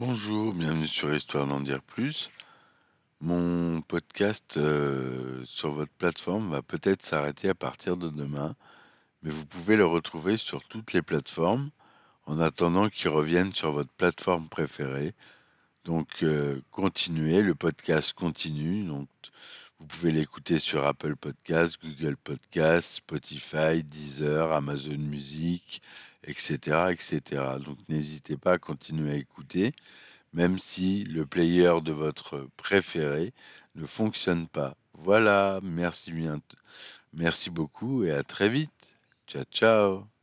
Bonjour, bienvenue sur Histoire d'en dire plus. Mon podcast euh, sur votre plateforme va peut-être s'arrêter à partir de demain, mais vous pouvez le retrouver sur toutes les plateformes en attendant qu'il revienne sur votre plateforme préférée. Donc euh, continuez, le podcast continue. Donc vous pouvez l'écouter sur Apple Podcast, Google Podcast, Spotify, Deezer, Amazon Music, etc., etc. Donc n'hésitez pas à continuer à écouter, même si le player de votre préféré ne fonctionne pas. Voilà, merci bien, merci beaucoup et à très vite. Ciao, ciao.